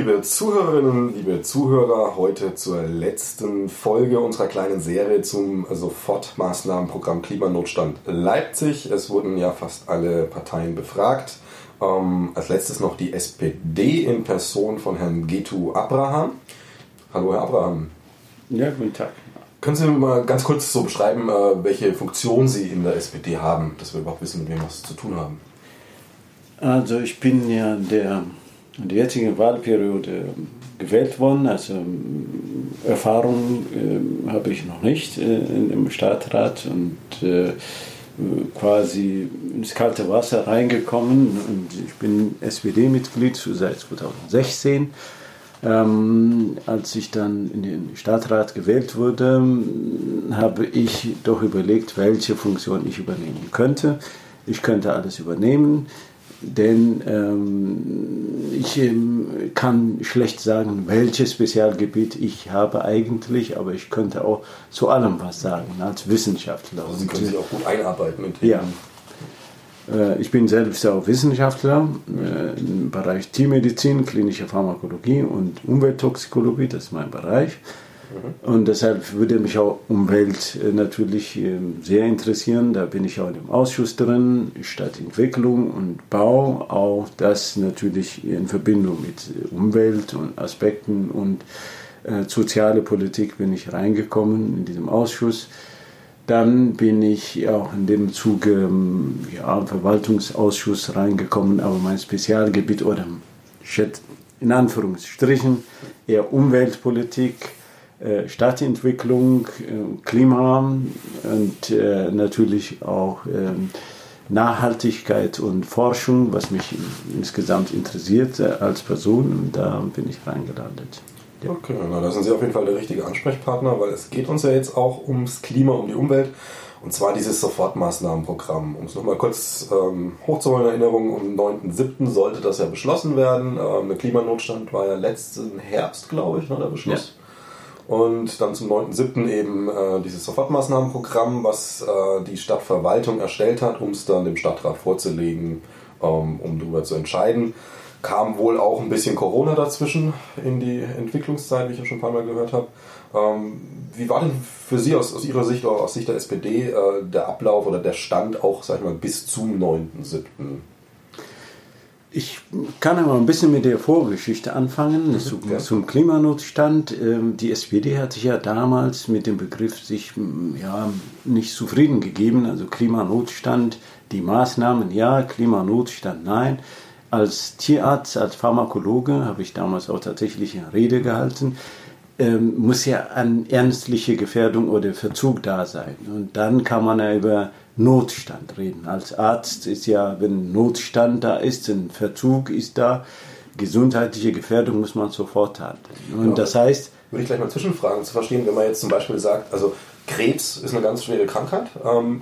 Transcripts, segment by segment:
liebe Zuhörerinnen, liebe Zuhörer, heute zur letzten Folge unserer kleinen Serie zum Sofortmaßnahmenprogramm Klimanotstand Leipzig. Es wurden ja fast alle Parteien befragt. Ähm, als letztes noch die SPD in Person von Herrn Getu Abraham. Hallo, Herr Abraham. Ja, guten Tag. Können Sie mal ganz kurz so beschreiben, äh, welche Funktion Sie in der SPD haben, dass wir überhaupt wissen, mit wem wir was zu tun haben? Also ich bin ja der in der jetzigen Wahlperiode gewählt worden. Also ähm, Erfahrung äh, habe ich noch nicht äh, im Stadtrat und äh, quasi ins kalte Wasser reingekommen. Und ich bin SPD-Mitglied seit 2016. Ähm, als ich dann in den Stadtrat gewählt wurde, habe ich doch überlegt, welche Funktion ich übernehmen könnte. Ich könnte alles übernehmen denn ähm, ich ähm, kann schlecht sagen, welches Spezialgebiet ich habe eigentlich, aber ich könnte auch zu allem was sagen als Wissenschaftler. Also Sie können sich auch gut einarbeiten in Ja. Äh, ich bin selbst auch Wissenschaftler äh, im Bereich Tiermedizin, klinische Pharmakologie und Umwelttoxikologie, das ist mein Bereich. Und deshalb würde mich auch Umwelt äh, natürlich ähm, sehr interessieren. Da bin ich auch im Ausschuss drin, Stadtentwicklung und Bau. Auch das natürlich in Verbindung mit Umwelt und Aspekten und äh, soziale Politik bin ich reingekommen in diesem Ausschuss. Dann bin ich auch in dem Zuge ähm, ja, Verwaltungsausschuss reingekommen, aber mein Spezialgebiet oder in Anführungsstrichen eher Umweltpolitik äh, Stadtentwicklung, äh, Klima und äh, natürlich auch ähm, Nachhaltigkeit und Forschung, was mich insgesamt interessiert als Person. Da bin ich reingelandet. Ja. Okay, na, da sind Sie auf jeden Fall der richtige Ansprechpartner, weil es geht uns ja jetzt auch ums Klima, um die Umwelt. Und zwar dieses Sofortmaßnahmenprogramm. Um es nochmal kurz ähm, hochzuholen in Erinnerung, am 9.7. sollte das ja beschlossen werden. Ähm, der Klimanotstand war ja letzten Herbst, glaube ich, ne, der Beschluss. Ja. Und dann zum 9.7. eben äh, dieses Sofortmaßnahmenprogramm, was äh, die Stadtverwaltung erstellt hat, um es dann dem Stadtrat vorzulegen, ähm, um darüber zu entscheiden. Kam wohl auch ein bisschen Corona dazwischen in die Entwicklungszeit, wie ich ja schon ein paar Mal gehört habe. Ähm, wie war denn für Sie aus, aus Ihrer Sicht oder aus Sicht der SPD äh, der Ablauf oder der Stand auch, sag ich mal, bis zum 9.7.? Ich kann aber ein bisschen mit der Vorgeschichte anfangen, mhm, zum, zum Klimanotstand. Ähm, die SPD hat sich ja damals mit dem Begriff sich ja, nicht zufrieden gegeben. Also Klimanotstand, die Maßnahmen ja, Klimanotstand nein. Als Tierarzt, als Pharmakologe habe ich damals auch tatsächlich eine Rede gehalten. Ähm, muss ja eine ernstliche Gefährdung oder Verzug da sein. Und dann kann man ja über Notstand reden. Als Arzt ist ja, wenn Notstand da ist, ein Verzug ist da, gesundheitliche Gefährdung muss man sofort handeln. Und ja, das heißt. Würde ich gleich mal zwischenfragen, zu verstehen, wenn man jetzt zum Beispiel sagt, also Krebs ist eine ganz schwere Krankheit. Ähm,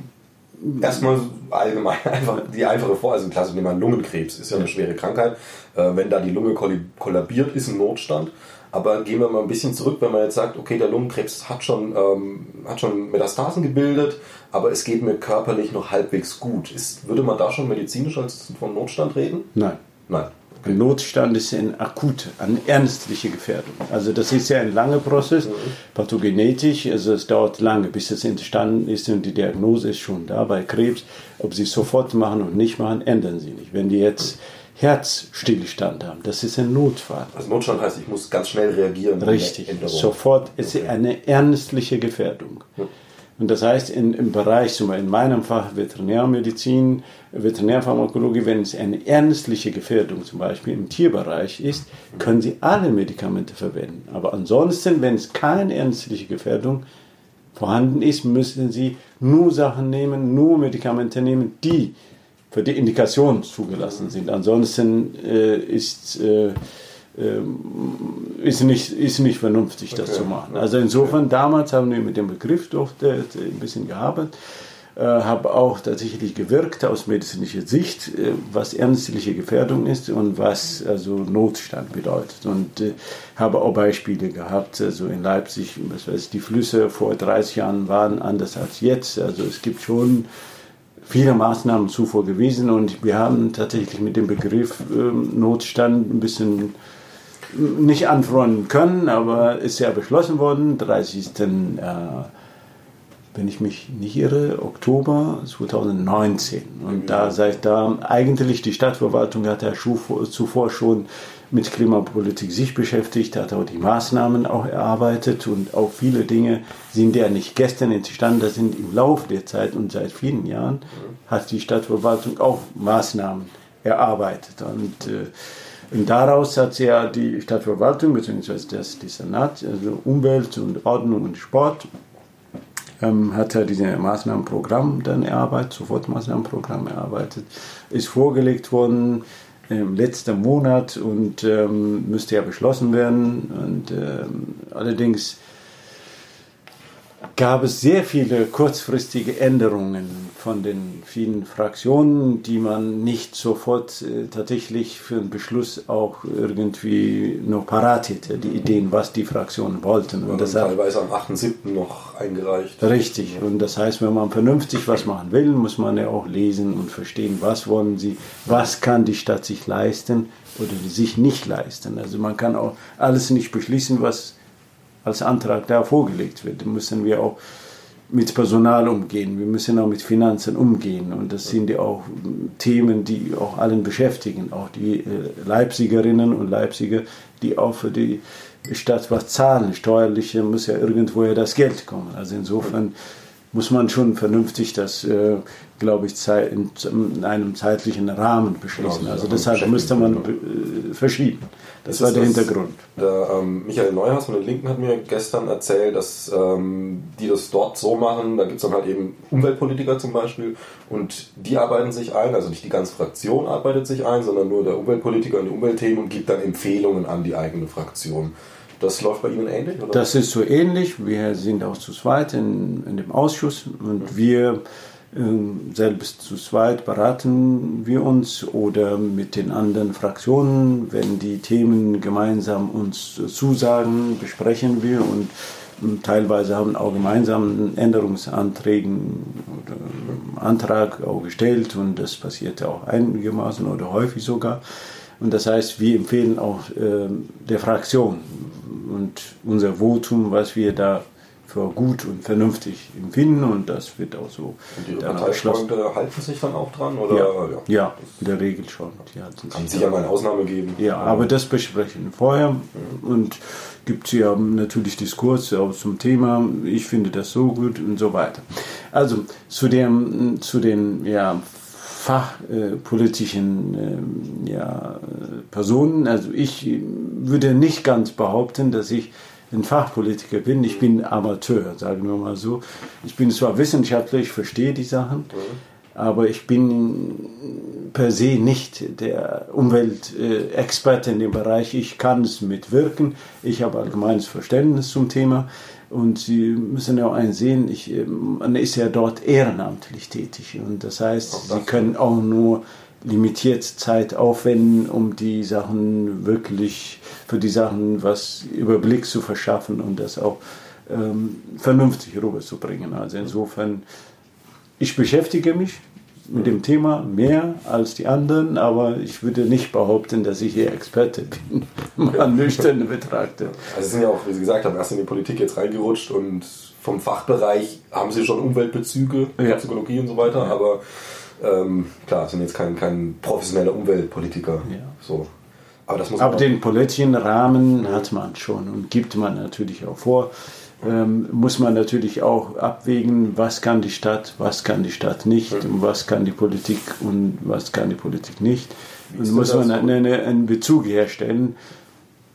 erstmal allgemein einfach die einfache Vor, also klassisch nehmen wir Lungenkrebs, ist ja eine schwere Krankheit. Äh, wenn da die Lunge kollabiert, ist ein Notstand. Aber gehen wir mal ein bisschen zurück, wenn man jetzt sagt, okay, der Lungenkrebs hat schon, ähm, hat schon Metastasen gebildet, aber es geht mir körperlich noch halbwegs gut. Ist, würde man da schon medizinisch als von Notstand reden? Nein. Nein. Okay. Notstand ist eine akute, eine ernstliche Gefährdung. Also das ist ja ein langer Prozess, mhm. pathogenetisch, also es dauert lange, bis es entstanden ist und die Diagnose ist schon da bei Krebs. Ob sie es sofort machen und nicht machen, ändern sie nicht. Wenn die jetzt mhm Herzstillstand haben. Das ist ein Notfall. Also Notstand heißt, ich muss ganz schnell reagieren. Richtig. Sofort ist okay. eine ernstliche Gefährdung. Hm. Und das heißt, in, im Bereich, zum Beispiel in meinem Fach Veterinärmedizin, Veterinärpharmakologie, wenn es eine ernstliche Gefährdung zum Beispiel im Tierbereich ist, können Sie alle Medikamente verwenden. Aber ansonsten, wenn es keine ernstliche Gefährdung vorhanden ist, müssen Sie nur Sachen nehmen, nur Medikamente nehmen, die für die Indikationen zugelassen sind. Ansonsten äh, ist, äh, ähm, ist, nicht, ist nicht vernünftig, das okay. zu machen. Also insofern, damals haben wir mit dem Begriff doch ein bisschen gearbeitet. Äh, habe auch tatsächlich gewirkt aus medizinischer Sicht, äh, was ernstliche Gefährdung ist und was also Notstand bedeutet. Und äh, habe auch Beispiele gehabt, also in Leipzig, was weiß ich, die Flüsse vor 30 Jahren waren anders als jetzt. Also es gibt schon viele Maßnahmen zuvor gewesen und wir haben tatsächlich mit dem Begriff ähm, Notstand ein bisschen nicht anfreunden können, aber ist ja beschlossen worden, 30. Äh, wenn ich mich nicht irre, Oktober 2019. Und da seit da eigentlich die Stadtverwaltung hat ja zuvor schon mit Klimapolitik sich beschäftigt, hat auch die Maßnahmen auch erarbeitet und auch viele Dinge sind ja nicht gestern entstanden, das sind im Laufe der Zeit und seit vielen Jahren hat die Stadtverwaltung auch Maßnahmen erarbeitet. Und, äh, und daraus hat sie ja die Stadtverwaltung bzw. das die Senat, also Umwelt und Ordnung und Sport, ähm, hat er dieses Maßnahmenprogramm dann erarbeitet, Sofortmaßnahmenprogramm erarbeitet, ist vorgelegt worden im letzten Monat und ähm, müsste ja beschlossen werden. Und ähm, allerdings gab es sehr viele kurzfristige Änderungen von den vielen Fraktionen, die man nicht sofort äh, tatsächlich für einen Beschluss auch irgendwie noch parat hätte, die Ideen, was die Fraktionen wollten. Und das teilweise am 8.7. noch eingereicht. Richtig. Und das heißt, wenn man vernünftig was machen will, muss man ja auch lesen und verstehen, was wollen sie, was kann die Stadt sich leisten oder sich nicht leisten. Also man kann auch alles nicht beschließen, was als Antrag da vorgelegt wird. Da müssen wir auch mit Personal umgehen, wir müssen auch mit Finanzen umgehen und das sind ja auch Themen, die auch allen beschäftigen, auch die äh, Leipzigerinnen und Leipziger, die auch für die Stadt was zahlen. Steuerliche muss ja irgendwoher das Geld kommen. Also insofern muss man schon vernünftig das, äh, glaube ich, in, einem zeitlichen Rahmen beschließen. Genau, also deshalb müsste man äh, verschieben. Das, war der das, Hintergrund. Der, ähm, Michael Neuhaus von den Linken hat mir gestern erzählt, dass ähm, die das dort so machen. Da gibt es dann halt eben Umweltpolitiker zum Beispiel und die arbeiten sich ein, also nicht die ganze Fraktion arbeitet sich ein, sondern nur der Umweltpolitiker und die Umweltthemen und gibt dann Empfehlungen an die eigene Fraktion. Das läuft bei Ihnen ähnlich? Oder? Das ist so ähnlich. Wir sind auch zu zweit in, in dem Ausschuss und wir ähm, selbst zu zweit beraten wir uns oder mit den anderen Fraktionen, wenn die Themen gemeinsam uns zusagen, besprechen wir und ähm, teilweise haben auch gemeinsam Änderungsanträgen oder Antrag auch gestellt und das passiert auch einigermaßen oder häufig sogar. Und das heißt, wir empfehlen auch äh, der Fraktion und unser Votum, was wir da für gut und vernünftig empfinden und das wird auch so. Und Ihre Parteifreunde halten sich dann auch dran? Oder? Ja, ja. ja in der Regel schon. Die Kann es sicher mal eine Ausnahme geben. Ja, aber das besprechen wir vorher mhm. und gibt es ja natürlich Diskurse auch zum Thema, ich finde das so gut und so weiter. Also zu, dem, zu den ja, fachpolitischen äh, ja, Personen, also ich würde nicht ganz behaupten, dass ich ein Fachpolitiker bin. Ich bin Amateur, sagen wir mal so. Ich bin zwar Wissenschaftler, ich verstehe die Sachen, aber ich bin per se nicht der Umweltexperte in dem Bereich. Ich kann es mitwirken. Ich habe allgemeines Verständnis zum Thema. Und Sie müssen ja auch einsehen, ich, man ist ja dort ehrenamtlich tätig. Und das heißt, Sie können auch nur limitiert Zeit aufwenden, um die Sachen wirklich, für die Sachen was Überblick zu verschaffen und das auch ähm, vernünftig rüberzubringen. Also insofern, ich beschäftige mich mit dem Thema mehr als die anderen, aber ich würde nicht behaupten, dass ich hier Experte bin, mal nüchtern betrachtet. Also Sie sind ja auch, wie Sie gesagt haben, erst in die Politik jetzt reingerutscht und vom Fachbereich haben Sie schon Umweltbezüge, ja. Psychologie und so weiter, ja. aber ähm, klar, sind jetzt kein, kein professioneller Umweltpolitiker. Ja. So. Aber, das muss Aber den politischen Rahmen hat man schon und gibt man natürlich auch vor. Ähm, muss man natürlich auch abwägen, was kann die Stadt, was kann die Stadt nicht, und was kann die Politik und was kann die Politik nicht. Und muss man einen, einen Bezug herstellen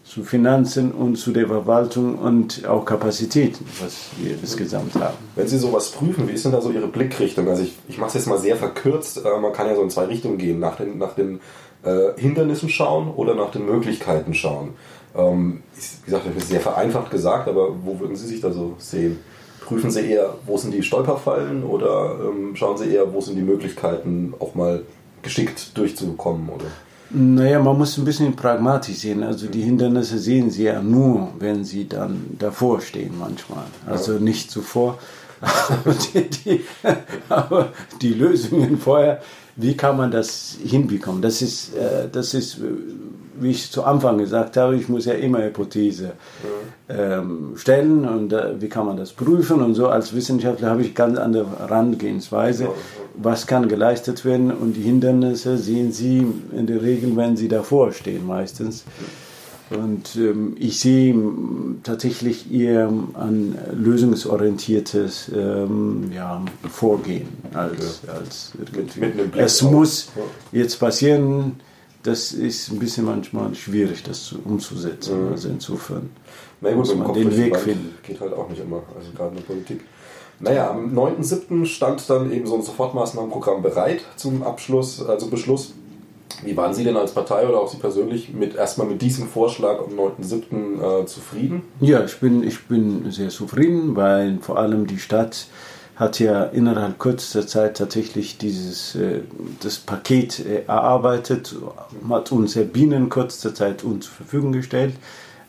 zu Finanzen und zu der Verwaltung und auch Kapazitäten, was wir insgesamt haben. Wenn Sie sowas prüfen, wie ist denn da so Ihre Blickrichtung? Also ich, ich mache es jetzt mal sehr verkürzt, äh, man kann ja so in zwei Richtungen gehen, nach den, nach den äh, Hindernissen schauen oder nach den Möglichkeiten schauen. Ähm, wie gesagt, das ist sehr vereinfacht gesagt, aber wo würden Sie sich da so sehen? Prüfen Sie eher, wo sind die Stolperfallen oder ähm, schauen Sie eher, wo sind die Möglichkeiten, auch mal geschickt durchzukommen? Oder? Naja, man muss ein bisschen pragmatisch sehen. Also die Hindernisse sehen Sie ja nur, wenn Sie dann davor stehen manchmal. Also nicht zuvor. die, die, aber die Lösungen vorher, wie kann man das hinbekommen? Das ist, äh, das ist, wie ich zu Anfang gesagt habe, ich muss ja immer Hypothese ähm, stellen und äh, wie kann man das prüfen und so. Als Wissenschaftler habe ich ganz andere Herangehensweise. Was kann geleistet werden und die Hindernisse sehen Sie in der Regel, wenn Sie davor stehen meistens. Und ähm, ich sehe tatsächlich eher ein lösungsorientiertes ähm, ja, Vorgehen als, ja. als irgendwie. Es muss jetzt passieren, das ist ein bisschen manchmal schwierig, das umzusetzen. Mhm. Also insofern Na muss man den Weg finden. Geht halt auch nicht immer, also gerade in der Politik. Naja, am 9.7. stand dann eben so ein Sofortmaßnahmenprogramm bereit zum Abschluss, also Beschluss. Wie waren Sie denn als Partei oder auch Sie persönlich mit erstmal mit diesem Vorschlag am 9.7. Äh, zufrieden? Ja, ich bin, ich bin sehr zufrieden, weil vor allem die Stadt hat ja innerhalb kürzester Zeit tatsächlich dieses äh, das Paket äh, erarbeitet, hat uns ja binnen kürzester Zeit uns zur Verfügung gestellt.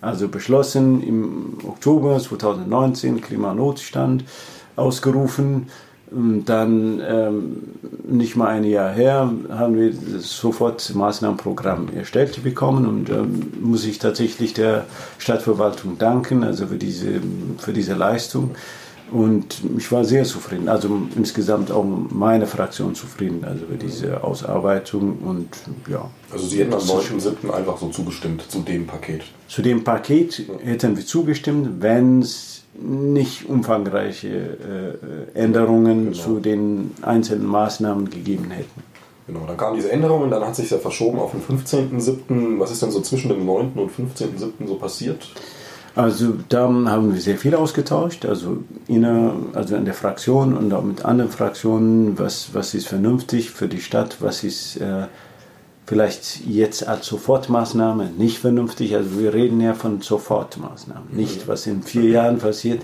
Also beschlossen im Oktober 2019 Klimanotstand ausgerufen dann ähm, nicht mal ein Jahr her haben wir sofort Maßnahmenprogramm erstellt bekommen und ähm, muss ich tatsächlich der Stadtverwaltung danken, also für diese, für diese Leistung. Und ich war sehr zufrieden, also insgesamt auch meine Fraktion zufrieden, also für diese Ausarbeitung und ja. Also Sie hätten am 9.7. einfach so zugestimmt zu dem Paket? Zu dem Paket hätten wir zugestimmt, wenn es nicht umfangreiche äh, Änderungen genau. zu den einzelnen Maßnahmen gegeben hätten. Genau, dann kam diese Änderung und dann hat sich ja verschoben auf den 15.07. Was ist denn so zwischen dem 9. und 15.07. so passiert? Also da haben wir sehr viel ausgetauscht, also, inner, also in der Fraktion und auch mit anderen Fraktionen, was, was ist vernünftig für die Stadt, was ist äh, vielleicht jetzt als Sofortmaßnahme nicht vernünftig. Also wir reden ja von Sofortmaßnahmen, nicht was in vier Jahren passiert.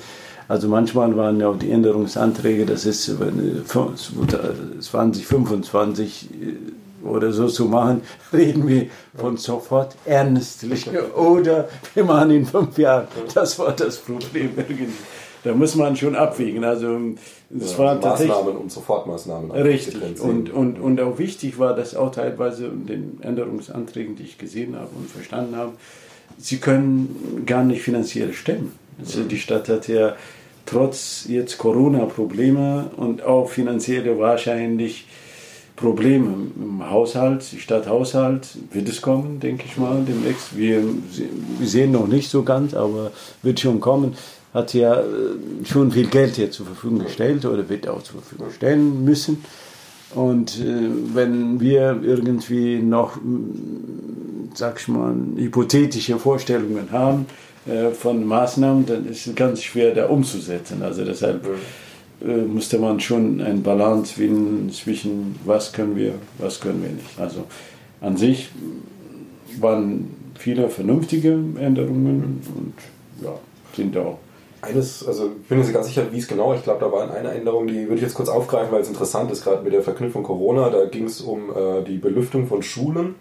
Also manchmal waren ja auch die Änderungsanträge, das ist 2025 äh, oder so zu machen, reden wir von sofort ernstlich oder wir machen in fünf Jahren. Das war das Problem irgendwie da muss man schon abwägen. Also es ja, war Maßnahmen und Sofortmaßnahmen. Richtig. Und, und, und auch wichtig war, dass auch teilweise in den Änderungsanträgen, die ich gesehen habe und verstanden habe, sie können gar nicht finanziell stemmen. Also die Stadt hat ja trotz jetzt Corona-Probleme und auch finanzielle wahrscheinlich Probleme im Haushalt, Stadthaushalt, wird es kommen, denke ich mal, demnächst. Wir, wir sehen noch nicht so ganz, aber wird schon kommen hat ja äh, schon viel Geld hier zur Verfügung gestellt oder wird auch zur Verfügung stellen müssen. Und äh, wenn wir irgendwie noch, sag ich mal, hypothetische Vorstellungen haben äh, von Maßnahmen, dann ist es ganz schwer, da umzusetzen. Also deshalb äh, musste man schon eine Balance finden zwischen was können wir, was können wir nicht. Also an sich waren viele vernünftige Änderungen und ja, sind auch eines, also ich bin mir nicht ganz sicher, wie es genau, ich glaube, da war eine Änderung, die würde ich jetzt kurz aufgreifen, weil es interessant ist, gerade mit der Verknüpfung Corona, da ging es um äh, die Belüftung von Schulen,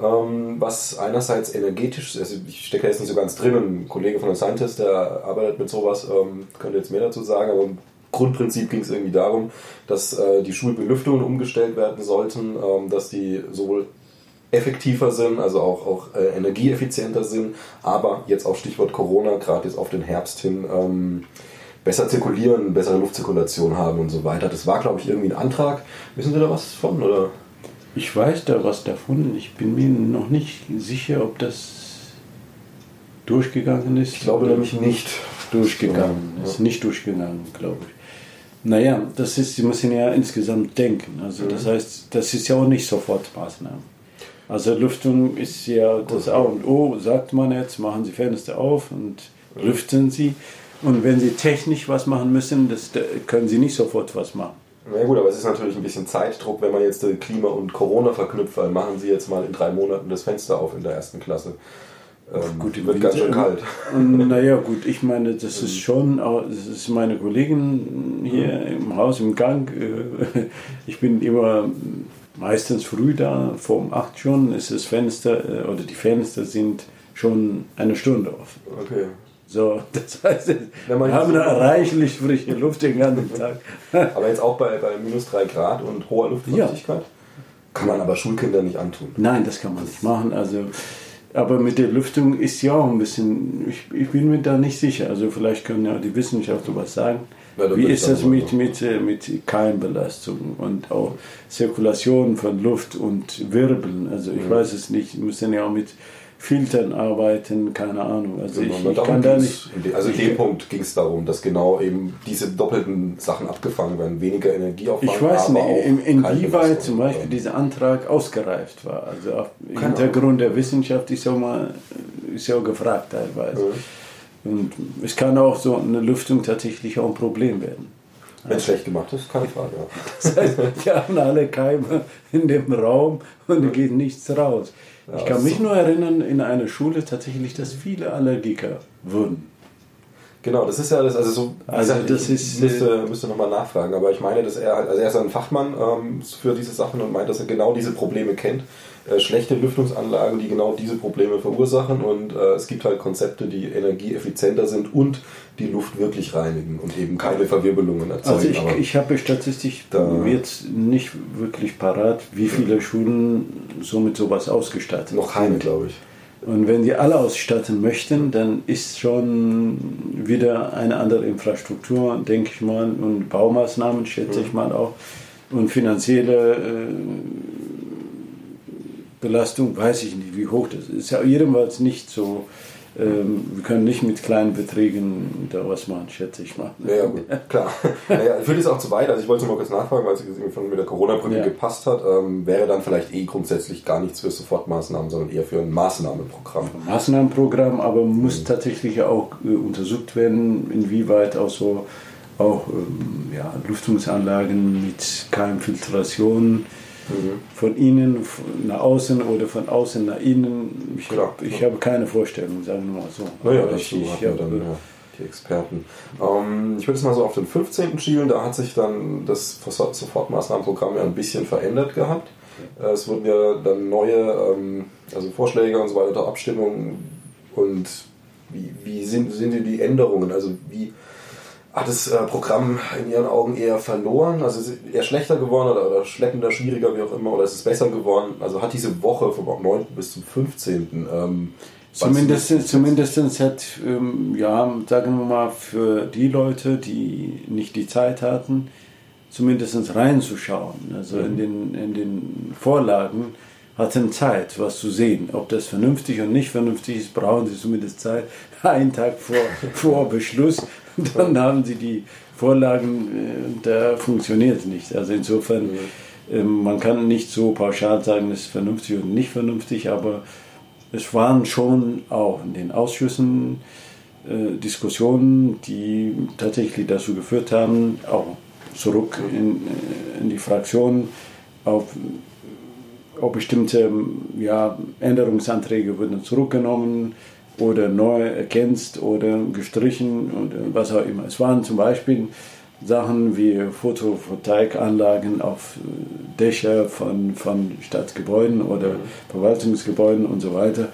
ja. ähm, was einerseits energetisch, also ich stecke jetzt nicht so ganz drin, ein Kollege von der Scientist, der arbeitet mit sowas, ähm, könnte jetzt mehr dazu sagen, aber im Grundprinzip ging es irgendwie darum, dass äh, die Schulbelüftungen umgestellt werden sollten, ähm, dass die sowohl effektiver sind, also auch, auch äh, energieeffizienter sind, aber jetzt auch Stichwort Corona, gerade jetzt auf den Herbst hin, ähm, besser zirkulieren, bessere Luftzirkulation haben und so weiter. Das war, glaube ich, irgendwie ein Antrag. Wissen Sie da was von? Oder? Ich weiß da was davon. Ich bin mir noch nicht sicher, ob das durchgegangen ist. Ich glaube nämlich nicht. Durchgegangen. Ja. Ist nicht durchgegangen, glaube ich. Naja, das ist, Sie müssen ja insgesamt denken. Also das mhm. heißt, das ist ja auch nicht sofort Maßnahmen. Also Lüftung ist ja das A und O, sagt man jetzt, machen Sie Fenster auf und lüften Sie. Und wenn Sie technisch was machen müssen, das, da können Sie nicht sofort was machen. Na ja gut, aber es ist natürlich ein bisschen Zeitdruck, wenn man jetzt Klima und Corona verknüpft, weil machen Sie jetzt mal in drei Monaten das Fenster auf in der ersten Klasse. Ähm, gut, wird ganz schön kalt. Naja, gut, ich meine, das ist schon, das ist meine Kollegin hier im Haus im Gang. Ich bin immer meistens früh da, vor um 8 schon ist das Fenster äh, oder die Fenster sind schon eine Stunde offen. Okay. So, das heißt, wir haben so reichlich frische Luft den ganzen Tag. aber jetzt auch bei, bei minus 3 Grad und hoher Luftfeuchtigkeit? Ja. Kann man aber Schulkindern nicht antun. Nein, das kann man nicht machen. Also, aber mit der Lüftung ist ja auch ein bisschen, ich, ich bin mir da nicht sicher. Also vielleicht können ja die Wissenschaftler was sagen. Wie ist das mit, mit, äh, mit Keimbelastung und auch Zirkulation von Luft und Wirbeln? Also ich mhm. weiß es nicht, müssen ja auch mit Filtern arbeiten, keine Ahnung. Also genau, ich, ich kann da nicht. also in dem Punkt ging es darum, dass genau eben diese doppelten Sachen abgefangen werden, weniger Energieaufwand. Ich weiß nicht, in, inwieweit zum Beispiel dieser Antrag ausgereift war. Also auf Hintergrund der Wissenschaft ist ja mal ist ja auch gefragt teilweise. Mhm. Und es kann auch so eine Lüftung tatsächlich auch ein Problem werden. Wenn es schlecht gemacht ist, keine Frage. Ja. Das heißt, die haben alle Keime in dem Raum und da geht nichts raus. Ich kann mich nur erinnern, in einer Schule tatsächlich, dass viele Allergiker wurden. Genau, das ist ja das, also so, also gesagt, das ist, müsste, müsste nochmal nachfragen, aber ich meine, dass er also er ist ein Fachmann ähm, für diese Sachen und meint, dass er genau diese Probleme kennt äh, schlechte Lüftungsanlagen, die genau diese Probleme verursachen. Und äh, es gibt halt Konzepte, die energieeffizienter sind und die Luft wirklich reinigen und eben keine Verwirbelungen erzeugen. Also ich, ich habe statistisch da jetzt nicht wirklich parat, wie viele Schulen so mit sowas ausgestattet Noch keine, glaube ich. Und wenn die alle ausstatten möchten, dann ist schon wieder eine andere Infrastruktur, denke ich mal, und Baumaßnahmen schätze mhm. ich mal auch und finanzielle äh, Belastung, weiß ich nicht, wie hoch das ist. Ist ja jedenfalls nicht so. Ähm, wir können nicht mit kleinen Beträgen da was machen, schätze ich mal. Ja, gut, klar. naja, führt es auch zu weit. Also ich wollte nur mal kurz nachfragen, weil es von mit der Corona-Brille ja. gepasst hat. Ähm, wäre dann vielleicht eh grundsätzlich gar nichts für Sofortmaßnahmen, sondern eher für ein Maßnahmenprogramm. Ein Maßnahmenprogramm, aber muss mhm. tatsächlich auch äh, untersucht werden, inwieweit auch so auch ähm, ja, Lüftungsanlagen mit Keimfiltration Mhm. Von innen nach außen oder von außen nach innen. Ich, klar, ich habe keine Vorstellung, sagen wir mal so. Naja, das ich, ich, dann ja, die Experten. Ähm, ich würde jetzt mal so auf den 15. schielen, da hat sich dann das Sofortmaßnahmenprogramm ja ein bisschen verändert gehabt. Äh, es wurden ja dann neue ähm, also Vorschläge und so weiter, Abstimmungen und wie, wie sind, sind die Änderungen? Also wie hat das äh, Programm in Ihren Augen eher verloren? Also ist es eher schlechter geworden oder, oder schleppender, schwieriger, wie auch immer? Oder ist es besser geworden? Also hat diese Woche vom 9. bis zum 15. Ähm, Zumindest, zumindest hat, ähm, ja, sagen wir mal, für die Leute, die nicht die Zeit hatten, zumindest reinzuschauen. Also mhm. in, den, in den Vorlagen hatten Zeit, was zu sehen. Ob das vernünftig und nicht vernünftig ist, brauchen sie zumindest Zeit. Einen Tag vor, vor Beschluss dann haben sie die Vorlagen, äh, da funktioniert es nicht. Also insofern, ähm, man kann nicht so pauschal sagen, es ist vernünftig und nicht vernünftig, aber es waren schon auch in den Ausschüssen äh, Diskussionen, die tatsächlich dazu geführt haben, auch zurück in, äh, in die Fraktion auf auch bestimmte ja, Änderungsanträge wurden zurückgenommen oder neu ergänzt oder gestrichen oder was auch immer. Es waren zum Beispiel Sachen wie Photovoltaikanlagen auf Dächer von, von Stadtgebäuden oder Verwaltungsgebäuden und so weiter.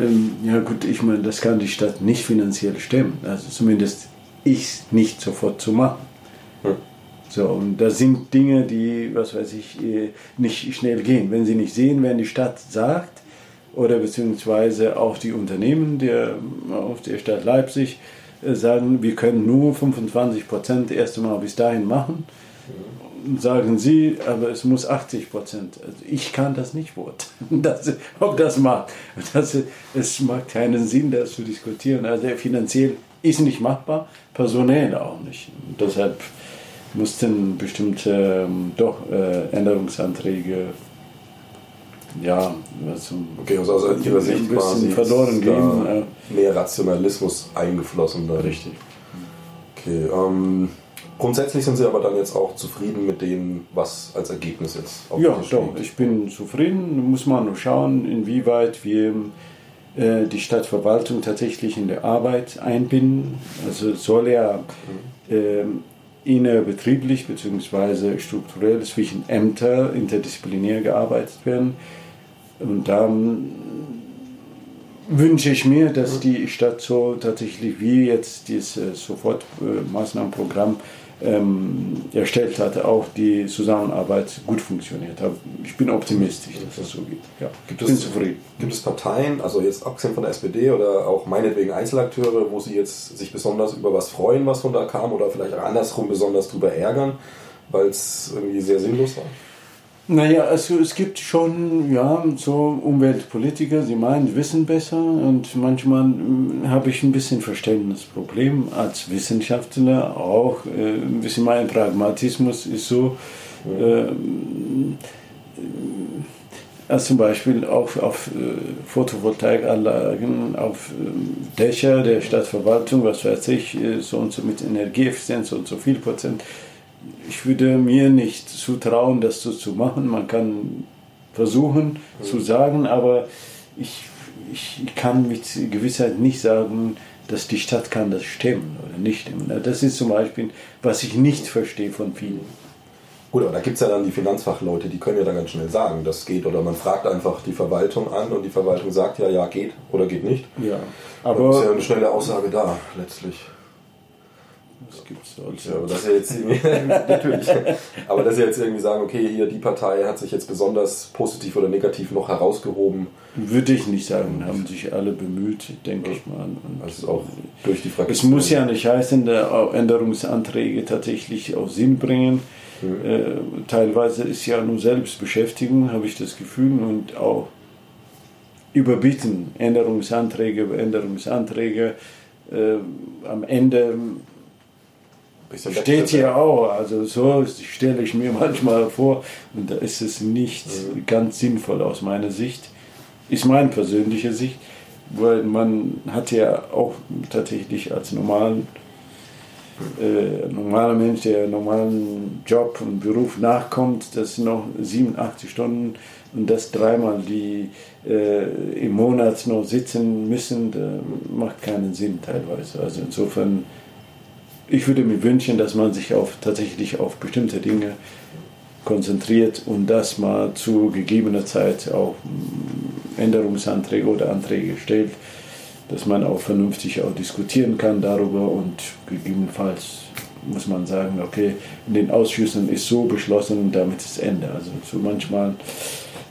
Ähm, ja gut, ich meine, das kann die Stadt nicht finanziell stemmen. Also zumindest ich nicht sofort zu machen. So, und das sind Dinge, die, was weiß ich, äh, nicht schnell gehen. Wenn sie nicht sehen, wenn die Stadt sagt, oder beziehungsweise auch die Unternehmen der, auf der Stadt Leipzig äh, sagen, wir können nur 25 Prozent erst einmal bis dahin machen. Sagen sie, aber es muss 80 Prozent. Also ich kann das nicht beurteilen, das, ob das macht. Das, es macht keinen Sinn, das zu diskutieren. Also finanziell ist nicht machbar, personell auch nicht. Und deshalb mussten bestimmte ähm, doch äh, Änderungsanträge ja, okay, also aus Ihrer Sicht quasi verloren gehen. Ja. Mehr Rationalismus eingeflossen da. Richtig. Okay, ähm, grundsätzlich sind Sie aber dann jetzt auch zufrieden mit dem, was als Ergebnis jetzt auf Ja, doch, ich bin zufrieden. Muss man nur schauen, inwieweit wir äh, die Stadtverwaltung tatsächlich in der Arbeit einbinden. Also soll ja äh, innerbetrieblich bzw. strukturell zwischen Ämtern interdisziplinär gearbeitet werden. Und dann wünsche ich mir, dass die Stadt so tatsächlich wie jetzt dieses Sofortmaßnahmenprogramm ähm, erstellt hat, auch die Zusammenarbeit gut funktioniert. Ich bin optimistisch, dass das so geht. Ja, gibt, es, zufrieden. gibt es Parteien, also jetzt abgesehen von der SPD oder auch meinetwegen Einzelakteure, wo Sie jetzt sich besonders über was freuen, was von da kam oder vielleicht auch andersrum besonders darüber ärgern, weil es irgendwie sehr sinnlos war? Naja, also es gibt schon ja, so Umweltpolitiker, sie meinen, wissen besser und manchmal hm, habe ich ein bisschen Verständnisproblem als Wissenschaftler auch. Äh, ein bisschen mein Pragmatismus ist so, äh, als zum Beispiel auf, auf äh, Photovoltaikanlagen, auf äh, Dächer der Stadtverwaltung, was weiß ich, äh, so und so mit Energieeffizienz und so viel Prozent ich würde mir nicht zutrauen, das so zu machen. Man kann versuchen mhm. zu sagen, aber ich, ich kann mit Gewissheit nicht sagen, dass die Stadt kann das stemmen oder nicht stemmen. Das ist zum Beispiel, was ich nicht verstehe von vielen. Gut, aber da gibt es ja dann die Finanzfachleute, die können ja dann ganz schnell sagen, das geht. Oder man fragt einfach die Verwaltung an und die Verwaltung sagt ja, ja, geht oder geht nicht. Ja, aber. Dann ist ja eine schnelle Aussage da, letztlich. Das gibt's also. Ja, aber dass jetzt natürlich. Aber dass sie jetzt irgendwie sagen, okay, hier die Partei hat sich jetzt besonders positiv oder negativ noch herausgehoben. Würde ich nicht sagen, haben sich alle bemüht, denke ja. ich mal. Und also auch durch die Fraktion. Es muss ja nicht heißen, dass Änderungsanträge tatsächlich auch Sinn bringen. Mhm. Äh, teilweise ist ja nur Selbstbeschäftigung, habe ich das Gefühl, und auch überbieten Änderungsanträge über Änderungsanträge. Äh, am Ende Steht hier auch, also so stelle ich mir manchmal vor und da ist es nicht mhm. ganz sinnvoll aus meiner Sicht. Ist meine persönliche Sicht, weil man hat ja auch tatsächlich als normalen, äh, normaler Mensch, der normalen Job und Beruf nachkommt, das sind noch 87 Stunden und das dreimal die äh, im Monat noch sitzen müssen, macht keinen Sinn teilweise. Also insofern ich würde mir wünschen, dass man sich auf, tatsächlich auf bestimmte Dinge konzentriert und das mal zu gegebener Zeit auch mm, Änderungsanträge oder Anträge stellt, dass man auch vernünftig auch diskutieren kann darüber und gegebenenfalls muss man sagen, okay, in den Ausschüssen ist so beschlossen, damit ist Ende. Also so manchmal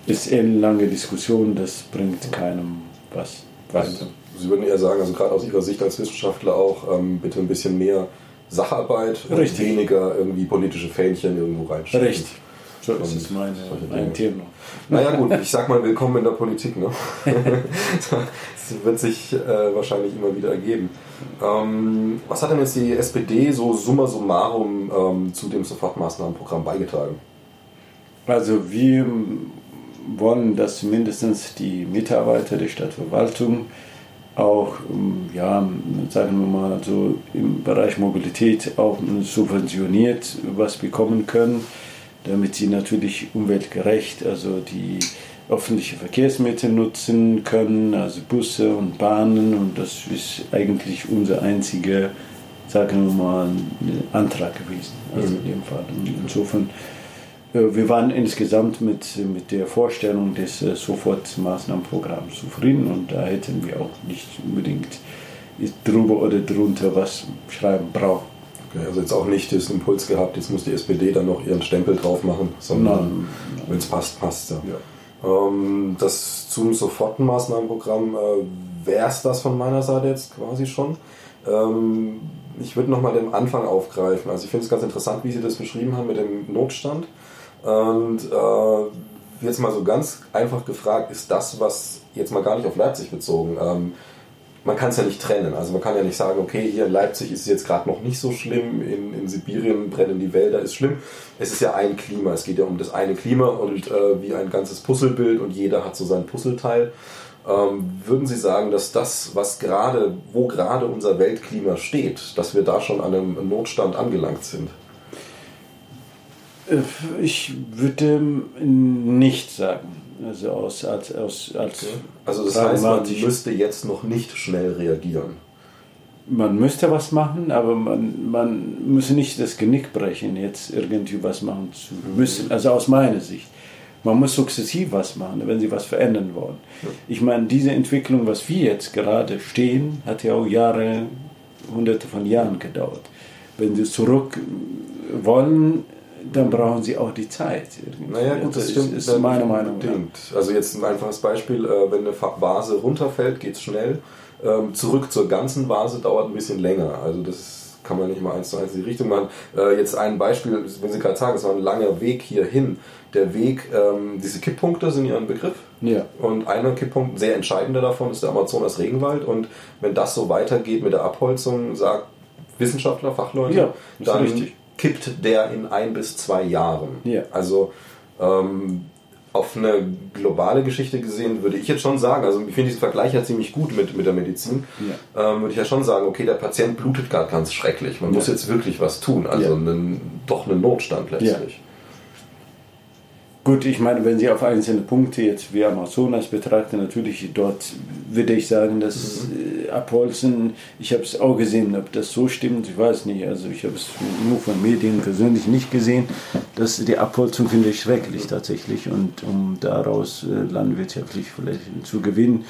ist ellenlange Diskussion, das bringt keinem was weiter. Sie würden eher sagen, also gerade aus Ihrer Sicht als Wissenschaftler auch, ähm, bitte ein bisschen mehr Sacharbeit Richtig. und weniger irgendwie politische Fähnchen irgendwo reinstecken. Richtig. So ist meine, mein Thema. Naja gut, ich sag mal willkommen in der Politik. Ne? das wird sich äh, wahrscheinlich immer wieder ergeben. Ähm, was hat denn jetzt die SPD so summa summarum ähm, zu dem Sofortmaßnahmenprogramm beigetragen? Also wir wollen, dass mindestens die Mitarbeiter der Stadtverwaltung auch, ähm, ja, sagen wir mal, so im Bereich Mobilität auch subventioniert was bekommen können, damit sie natürlich umweltgerecht, also die öffentliche Verkehrsmittel nutzen können, also Busse und Bahnen. Und das ist eigentlich unser einziger, sagen wir mal, Antrag gewesen, also in dem Fall. Und insofern wir waren insgesamt mit, mit der Vorstellung des äh, Sofortmaßnahmenprogramms zufrieden und da hätten wir auch nicht unbedingt drüber oder drunter was schreiben brauchen. Okay, also jetzt auch nicht den Impuls gehabt, jetzt muss die SPD dann noch ihren Stempel drauf machen, sondern wenn es passt, passt ja. ja. Ähm, das zum Sofortmaßnahmenprogramm äh, wäre es das von meiner Seite jetzt quasi schon. Ähm, ich würde nochmal den Anfang aufgreifen. Also ich finde es ganz interessant, wie Sie das beschrieben haben mit dem Notstand. Und äh, jetzt mal so ganz einfach gefragt, ist das, was jetzt mal gar nicht auf Leipzig bezogen, ähm, man kann es ja nicht trennen. Also man kann ja nicht sagen, okay, hier in Leipzig ist es jetzt gerade noch nicht so schlimm, in, in Sibirien brennen die Wälder, ist schlimm. Es ist ja ein Klima, es geht ja um das eine Klima und äh, wie ein ganzes Puzzlebild und jeder hat so sein Puzzleteil. Ähm, würden Sie sagen, dass das, was gerade, wo gerade unser Weltklima steht, dass wir da schon an einem Notstand angelangt sind? Äh, ich würde nicht sagen. Also aus, als, aus, als okay. Also das heißt, man müsste jetzt noch nicht schnell reagieren. Man müsste was machen, aber man, man müsse nicht das Genick brechen, jetzt irgendwie was machen zu müssen. Also aus meiner Sicht. Man muss sukzessiv was machen, wenn sie was verändern wollen. Ich meine, diese Entwicklung, was wir jetzt gerade stehen, hat ja auch Jahre, hunderte von Jahren gedauert. Wenn sie zurück wollen, dann brauchen sie auch die Zeit. Naja, gut, das, das stimmt. Ist, ist meiner Meinung nach. Also jetzt ein einfaches Beispiel, äh, wenn eine Vase runterfällt, geht es schnell. Ähm, zurück zur ganzen Vase dauert ein bisschen länger. Also das kann man nicht mal eins zu eins in die Richtung machen. Äh, jetzt ein Beispiel, wenn Sie gerade sagen, es war ein langer Weg hierhin. Der Weg, ähm, diese Kipppunkte sind ja ein Begriff. Ja. Und einer Kipppunkt, sehr entscheidender davon, ist der Amazonas Regenwald. Und wenn das so weitergeht mit der Abholzung, sagt Wissenschaftler, Fachleute, ja, dann richtig. Kippt der in ein bis zwei Jahren. Ja. Also ähm, auf eine globale Geschichte gesehen, würde ich jetzt schon sagen, also ich finde diesen Vergleich ja ziemlich gut mit, mit der Medizin, ja. ähm, würde ich ja schon sagen, okay, der Patient blutet gerade ganz schrecklich, man ja. muss jetzt wirklich was tun, also einen, doch einen Notstand letztlich. Gut, ich meine, wenn Sie auf einzelne Punkte jetzt wie Amazonas betrachten, natürlich dort würde ich sagen, dass mhm. Abholzen, ich habe es auch gesehen, ob das so stimmt, ich weiß nicht. Also ich habe es nur von Medien persönlich nicht gesehen. dass die Abholzung finde ich schrecklich tatsächlich und um daraus äh, landwirtschaftlich vielleicht zu gewinnen,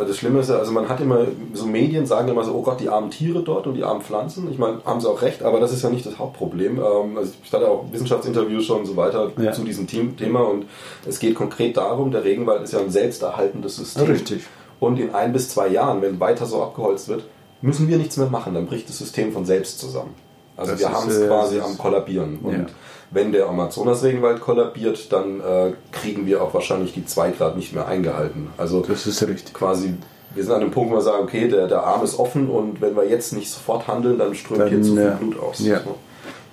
weil das Schlimme ist ja, also man hat immer, so Medien sagen immer so, oh Gott, die armen Tiere dort und die armen Pflanzen. Ich meine, haben sie auch recht, aber das ist ja nicht das Hauptproblem. Ähm, also ich hatte auch Wissenschaftsinterviews schon und so weiter ja. zu diesem Thema und es geht konkret darum, der Regenwald ist ja ein selbsterhaltendes System. Richtig. Und in ein bis zwei Jahren, wenn weiter so abgeholzt wird, müssen wir nichts mehr machen, dann bricht das System von selbst zusammen. Also das wir haben es äh, quasi am Kollabieren. Und ja. Wenn der Amazonas-Regenwald kollabiert, dann äh, kriegen wir auch wahrscheinlich die 2 Grad nicht mehr eingehalten. Also das ist richtig. Quasi, wir sind an dem Punkt, wo wir sagen, okay, der, der Arm ist offen und wenn wir jetzt nicht sofort handeln, dann strömt dann, hier zu viel ja. Blut aus. Ja.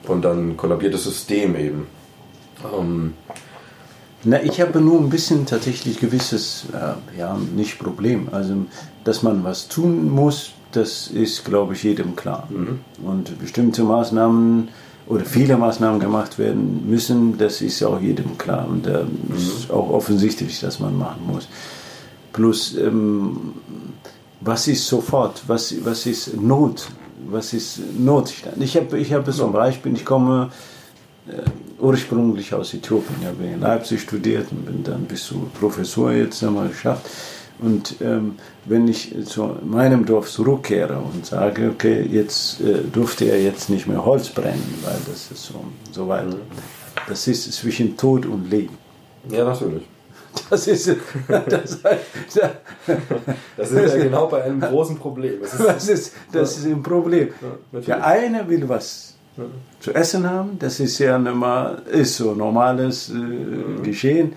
Und dann kollabiert das System eben. Ähm, na, ich habe nur ein bisschen tatsächlich gewisses, äh, ja, nicht Problem. Also, dass man was tun muss, das ist, glaube ich, jedem klar. Mhm. Und bestimmte Maßnahmen oder viele Maßnahmen gemacht werden müssen, das ist auch jedem klar. Und da mhm. ist auch offensichtlich, dass man machen muss. Plus, ähm, was ist sofort, was, was ist Not, was ist Notstand? Ich habe ich hab zum Beispiel, ich komme äh, ursprünglich aus Äthiopien, ich habe in Leipzig studiert und bin dann bis zu Professor jetzt einmal geschafft. Und ähm, wenn ich zu meinem Dorf zurückkehre und sage, okay, jetzt äh, durfte er jetzt nicht mehr Holz brennen, weil das ist so, so weit. Mhm. Das ist zwischen Tod und Leben. Ja, natürlich. Das ist, das, das ist ja genau bei einem großen Problem. Das ist, das ist, das ist ein Problem. Ja, Der eine will was ja. zu essen haben, das ist ja normal, ist so normales äh, mhm. Geschehen.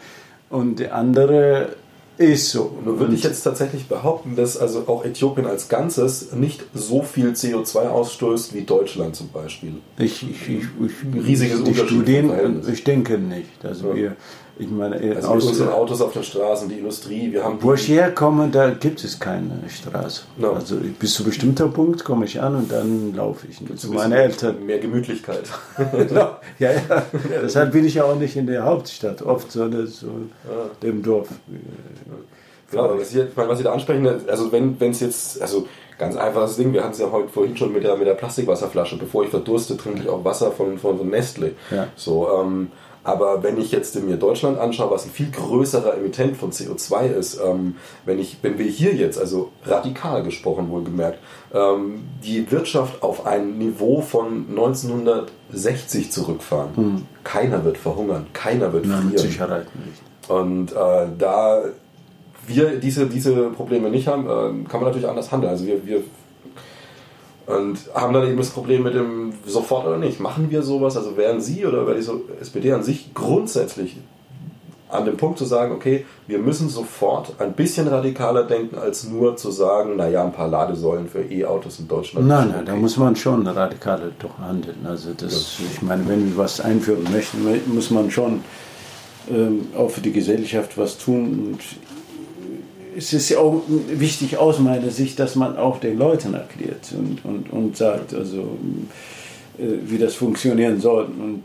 Und der andere ist so. Nur würde ich jetzt tatsächlich behaupten, dass also auch Äthiopien als Ganzes nicht so viel CO2 ausstößt wie Deutschland zum Beispiel. Ich, ich, ich, ich riesiges die Studien, ich denke nicht. Also ja. wir, ich meine, also mit unseren Autos auf den Straßen, die Industrie, wir haben. Wo ich herkomme, da gibt es keine Straße. No. Also bis zu bestimmter Punkt komme ich an und dann laufe ich. Zu meinen Eltern. Mehr Gemütlichkeit. ja, ja. Deshalb bin ich ja auch nicht in der Hauptstadt, oft sondern so ja. dem Dorf. Genau, aber was Sie, was Sie da ansprechen, also wenn es jetzt, also ganz einfaches Ding, wir hatten es ja heute vorhin schon mit der, mit der Plastikwasserflasche, bevor ich verdurste, trinke ich auch Wasser von, von, von Nestle. Ja. So, ähm, aber wenn ich jetzt mir Deutschland anschaue, was ein viel größerer Emittent von CO2 ist, ähm, wenn, ich, wenn wir hier jetzt, also radikal gesprochen wohlgemerkt, ähm, die Wirtschaft auf ein Niveau von 1960 zurückfahren, hm. keiner wird verhungern, keiner wird Nein, frieren. Sicherheit nicht. Und äh, da wir diese, diese Probleme nicht haben, äh, kann man natürlich anders handeln. Also wir, wir und haben dann eben das Problem mit dem sofort oder nicht. Machen wir sowas? Also wären Sie oder wäre die SPD an sich grundsätzlich an dem Punkt zu sagen, okay, wir müssen sofort ein bisschen radikaler denken, als nur zu sagen, naja, ein paar Ladesäulen für E-Autos in Deutschland. Nein, nein, okay. da muss man schon radikaler doch handeln. Also das, ja. ich meine, wenn wir was einführen möchten, muss man schon ähm, auch für die Gesellschaft was tun. Und es ist ja auch wichtig aus meiner Sicht, dass man auch den Leuten erklärt und, und, und sagt, also äh, wie das funktionieren soll. Und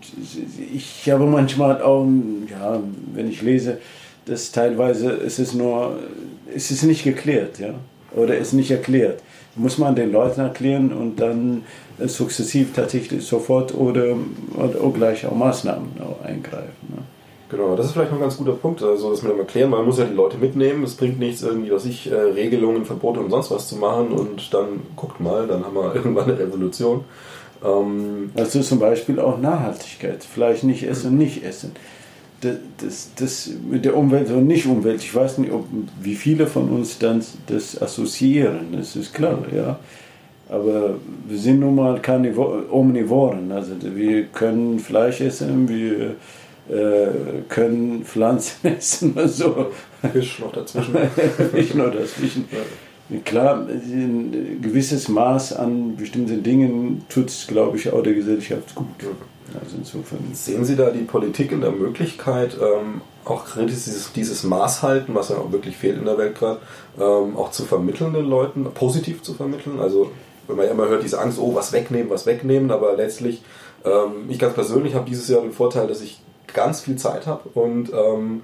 ich habe manchmal auch, ja, wenn ich lese, dass teilweise ist es nur, ist es nicht geklärt, ja, oder ist nicht erklärt. Muss man den Leuten erklären und dann sukzessiv tatsächlich sofort oder, oder gleich auch Maßnahmen auch eingreifen. Ne? Genau, das ist vielleicht noch ein ganz guter Punkt, also dass wir dann erklären, man muss ja die Leute mitnehmen, es bringt nichts irgendwie, dass ich äh, Regelungen, Verbote und sonst was zu machen und dann guckt mal, dann haben wir irgendwann eine Revolution. Ähm, also zum Beispiel auch Nachhaltigkeit, vielleicht nicht essen, nicht essen. Das, das, das mit der Umwelt und nicht Umwelt, ich weiß nicht, ob, wie viele von uns dann das assoziieren, das ist klar, ja. Aber wir sind nun mal Omnivoren, also wir können Fleisch essen, wir können Pflanzen essen oder so. Fisch noch dazwischen. Fisch noch dazwischen. Klar, ein gewisses Maß an bestimmten Dingen tut es, glaube ich, auch der Gesellschaft gut. Also insofern. Sehen Sie da die Politik in der Möglichkeit, ähm, auch dieses, dieses Maß halten, was ja auch wirklich fehlt in der Welt gerade, ähm, auch zu vermitteln den Leuten, positiv zu vermitteln? Also, wenn man ja immer hört, diese Angst, oh, was wegnehmen, was wegnehmen, aber letztlich, ähm, ich ganz persönlich habe dieses Jahr den Vorteil, dass ich ganz viel Zeit habe und ähm,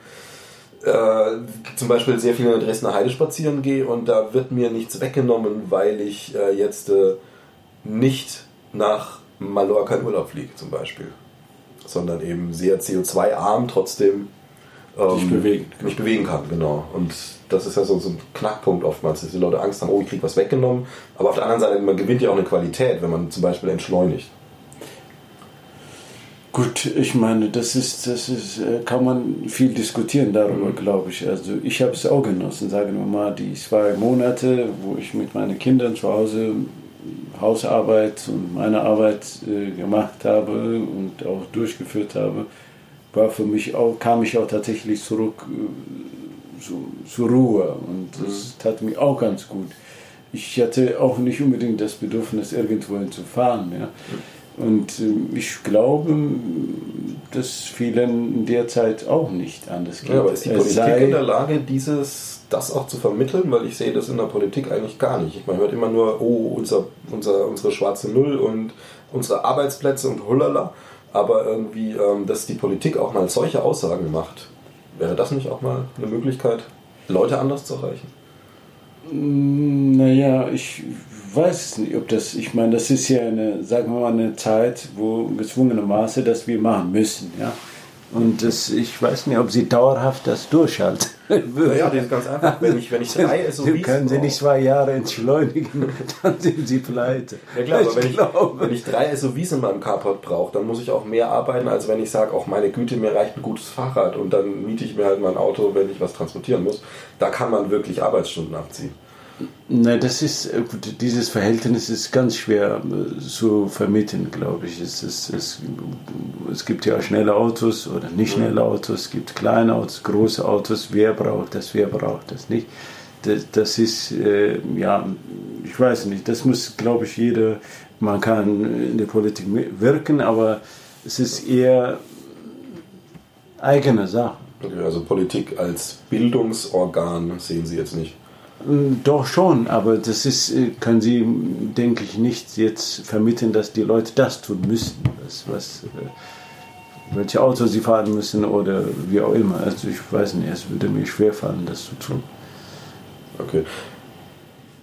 äh, zum Beispiel sehr viel in der Dresdner Heide spazieren gehe und da wird mir nichts weggenommen, weil ich äh, jetzt äh, nicht nach Mallorca in Urlaub fliege zum Beispiel, sondern eben sehr CO2-arm trotzdem ähm, mich, bewegen. mich bewegen kann. Genau. Und das ist ja so, so ein Knackpunkt oftmals, dass die Leute Angst haben, oh, ich kriege was weggenommen. Aber auf der anderen Seite, man gewinnt ja auch eine Qualität, wenn man zum Beispiel entschleunigt. Gut, ich meine, das ist, das ist, äh, kann man viel diskutieren darüber, mhm. glaube ich. Also ich habe es auch genossen, sagen wir mal, die zwei Monate, wo ich mit meinen Kindern zu Hause Hausarbeit und meine Arbeit äh, gemacht habe und auch durchgeführt habe, war für mich auch, kam ich auch tatsächlich zurück äh, zu, zur Ruhe und das mhm. tat mir auch ganz gut. Ich hatte auch nicht unbedingt das Bedürfnis, irgendwo zu fahren. Ja. Mhm und äh, ich glaube, dass vielen in der Zeit auch nicht anders geht. Ja, aber ist die Politik in der Lage, dieses, das auch zu vermitteln? Weil ich sehe das in der Politik eigentlich gar nicht. Man hört immer nur, oh, unser, unser, unsere schwarze Null und unsere Arbeitsplätze und hulala. Aber irgendwie, ähm, dass die Politik auch mal solche Aussagen macht, wäre das nicht auch mal eine Möglichkeit, Leute anders zu erreichen? Naja, ich weiß nicht, ob das, ich meine, das ist ja eine, sagen wir mal, eine Zeit, wo gezwungenermaßen das wir machen müssen, ja. Und das, ich weiß nicht, ob sie dauerhaft das durchhalten. Ja, das ist ganz einfach. Wenn ich, wenn ich drei SUVs Können Sie nicht zwei Jahre entschleunigen, dann sind Sie pleite. Ja klar, aber wenn ich, wenn ich drei SUVs in meinem Carport brauche, dann muss ich auch mehr arbeiten, als wenn ich sage, auch meine Güte, mir reicht ein gutes Fahrrad und dann miete ich mir halt mein Auto, wenn ich was transportieren muss. Da kann man wirklich Arbeitsstunden abziehen. Nein, das ist, äh, dieses Verhältnis ist ganz schwer äh, zu vermitteln, glaube ich. Es, ist, es, es gibt ja schnelle Autos oder nicht schnelle Autos, es gibt kleine Autos, große Autos. Wer braucht das, wer braucht das nicht? Das, das ist, äh, ja, ich weiß nicht, das muss, glaube ich, jeder, man kann in der Politik wirken, aber es ist eher eigene Sache. Also Politik als Bildungsorgan sehen Sie jetzt nicht. Äh, doch schon, aber das ist, äh, können Sie, denke ich, nicht jetzt vermitteln, dass die Leute das tun müssen, was, was, äh, welche Auto sie fahren müssen oder wie auch immer. Also ich weiß nicht, es würde mir schwerfallen, das zu tun. Okay.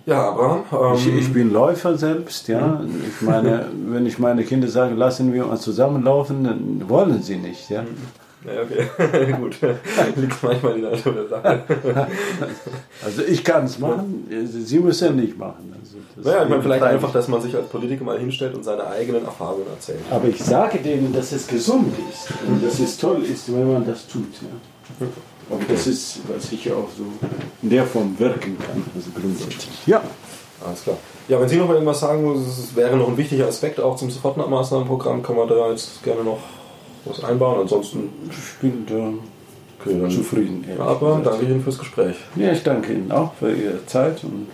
Ja, aber. Ähm ich, ich, bin Läufer selbst, ja. Ich meine, wenn ich meine Kinder sage, lassen wir uns zusammenlaufen, dann wollen sie nicht, ja. Ja, okay, gut. Liegt manchmal in der Natur der Sache. Also ich kann es machen, Sie müssen ja nicht machen. Also naja, ich meine vielleicht einfach, dass man sich als Politiker mal hinstellt und seine eigenen Erfahrungen erzählt. Aber ich sage denen, dass es gesund ist und dass es toll ist, wenn man das tut. Ja. Und das ist, was ich auch so in der Form wirken kann, also grundsätzlich. Ja. Alles klar. Ja, wenn Sie noch mal irgendwas sagen, es wäre noch ein wichtiger Aspekt auch zum Sofortmaßnahmenprogramm, kann man da jetzt gerne noch was einbauen. Ansonsten ich bin da okay, zufrieden. Aber danke Ihnen fürs Gespräch. Ja, ich danke Ihnen auch für Ihre Zeit und